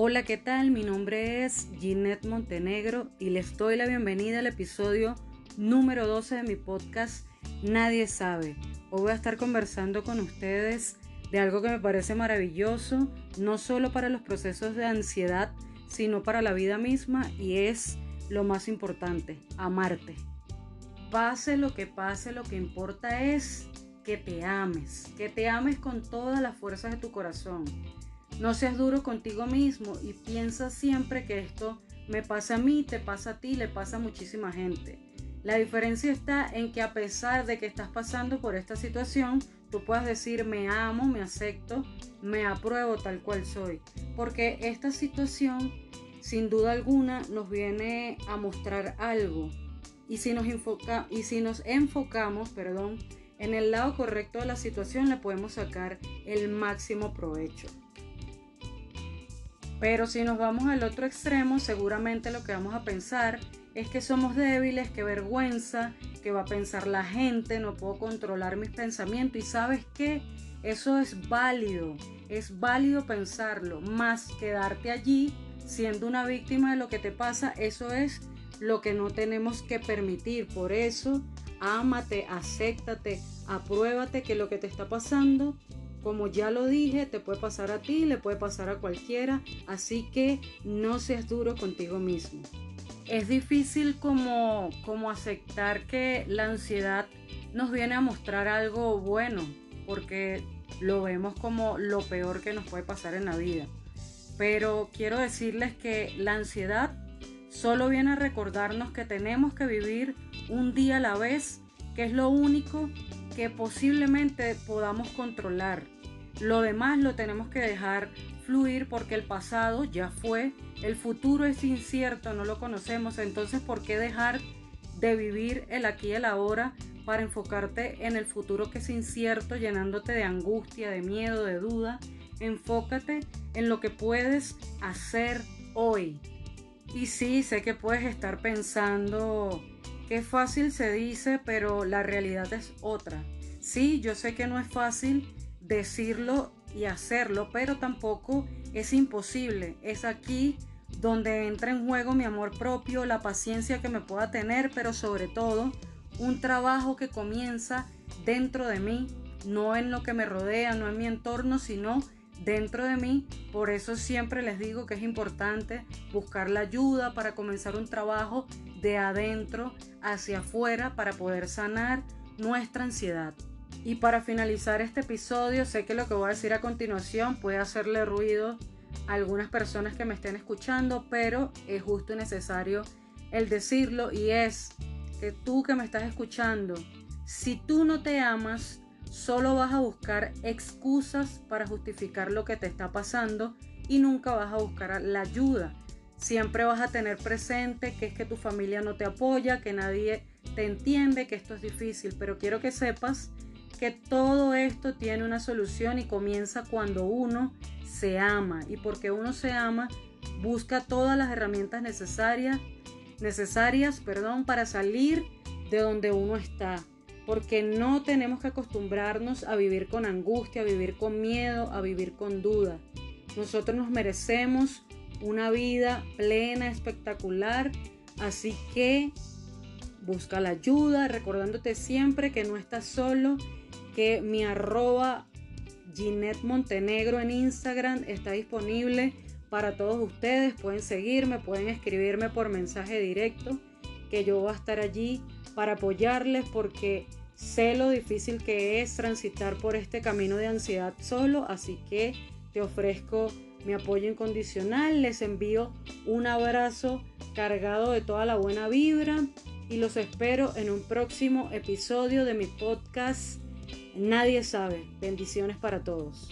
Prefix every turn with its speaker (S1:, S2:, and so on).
S1: Hola, ¿qué tal? Mi nombre es Ginette Montenegro y les doy la bienvenida al episodio número 12 de mi podcast Nadie sabe. Hoy voy a estar conversando con ustedes de algo que me parece maravilloso, no solo para los procesos de ansiedad, sino para la vida misma y es lo más importante, amarte. Pase lo que pase, lo que importa es que te ames, que te ames con todas las fuerzas de tu corazón no seas duro contigo mismo y piensa siempre que esto me pasa a mí, te pasa a ti, le pasa a muchísima gente. La diferencia está en que a pesar de que estás pasando por esta situación, tú puedas decir me amo, me acepto, me apruebo tal cual soy. Porque esta situación, sin duda alguna, nos viene a mostrar algo. Y si nos, enfoca, y si nos enfocamos perdón, en el lado correcto de la situación, le podemos sacar el máximo provecho. Pero si nos vamos al otro extremo, seguramente lo que vamos a pensar es que somos débiles, que vergüenza, que va a pensar la gente, no puedo controlar mis pensamientos. Y sabes qué, eso es válido, es válido pensarlo, más quedarte allí siendo una víctima de lo que te pasa, eso es lo que no tenemos que permitir. Por eso, ámate, acéptate, apruébate que lo que te está pasando como ya lo dije, te puede pasar a ti, le puede pasar a cualquiera, así que no seas duro contigo mismo. Es difícil como, como aceptar que la ansiedad nos viene a mostrar algo bueno, porque lo vemos como lo peor que nos puede pasar en la vida. Pero quiero decirles que la ansiedad solo viene a recordarnos que tenemos que vivir un día a la vez, que es lo único que posiblemente podamos controlar. Lo demás lo tenemos que dejar fluir porque el pasado ya fue, el futuro es incierto, no lo conocemos, entonces ¿por qué dejar de vivir el aquí y el ahora para enfocarte en el futuro que es incierto, llenándote de angustia, de miedo, de duda? Enfócate en lo que puedes hacer hoy. Y sí, sé que puedes estar pensando, qué fácil se dice, pero la realidad es otra. Sí, yo sé que no es fácil decirlo y hacerlo, pero tampoco es imposible. Es aquí donde entra en juego mi amor propio, la paciencia que me pueda tener, pero sobre todo un trabajo que comienza dentro de mí, no en lo que me rodea, no en mi entorno, sino dentro de mí. Por eso siempre les digo que es importante buscar la ayuda para comenzar un trabajo de adentro hacia afuera para poder sanar nuestra ansiedad. Y para finalizar este episodio, sé que lo que voy a decir a continuación puede hacerle ruido a algunas personas que me estén escuchando, pero es justo y necesario el decirlo y es que tú que me estás escuchando, si tú no te amas, solo vas a buscar excusas para justificar lo que te está pasando y nunca vas a buscar la ayuda. Siempre vas a tener presente que es que tu familia no te apoya, que nadie te entiende, que esto es difícil, pero quiero que sepas que todo esto tiene una solución y comienza cuando uno se ama. Y porque uno se ama busca todas las herramientas necesarias necesarias, perdón, para salir de donde uno está, porque no tenemos que acostumbrarnos a vivir con angustia, a vivir con miedo, a vivir con duda. Nosotros nos merecemos una vida plena, espectacular, así que busca la ayuda, recordándote siempre que no estás solo que mi arroba Ginette Montenegro en Instagram está disponible para todos ustedes. Pueden seguirme, pueden escribirme por mensaje directo, que yo voy a estar allí para apoyarles porque sé lo difícil que es transitar por este camino de ansiedad solo, así que te ofrezco mi apoyo incondicional, les envío un abrazo cargado de toda la buena vibra y los espero en un próximo episodio de mi podcast Nadie sabe. Bendiciones para todos.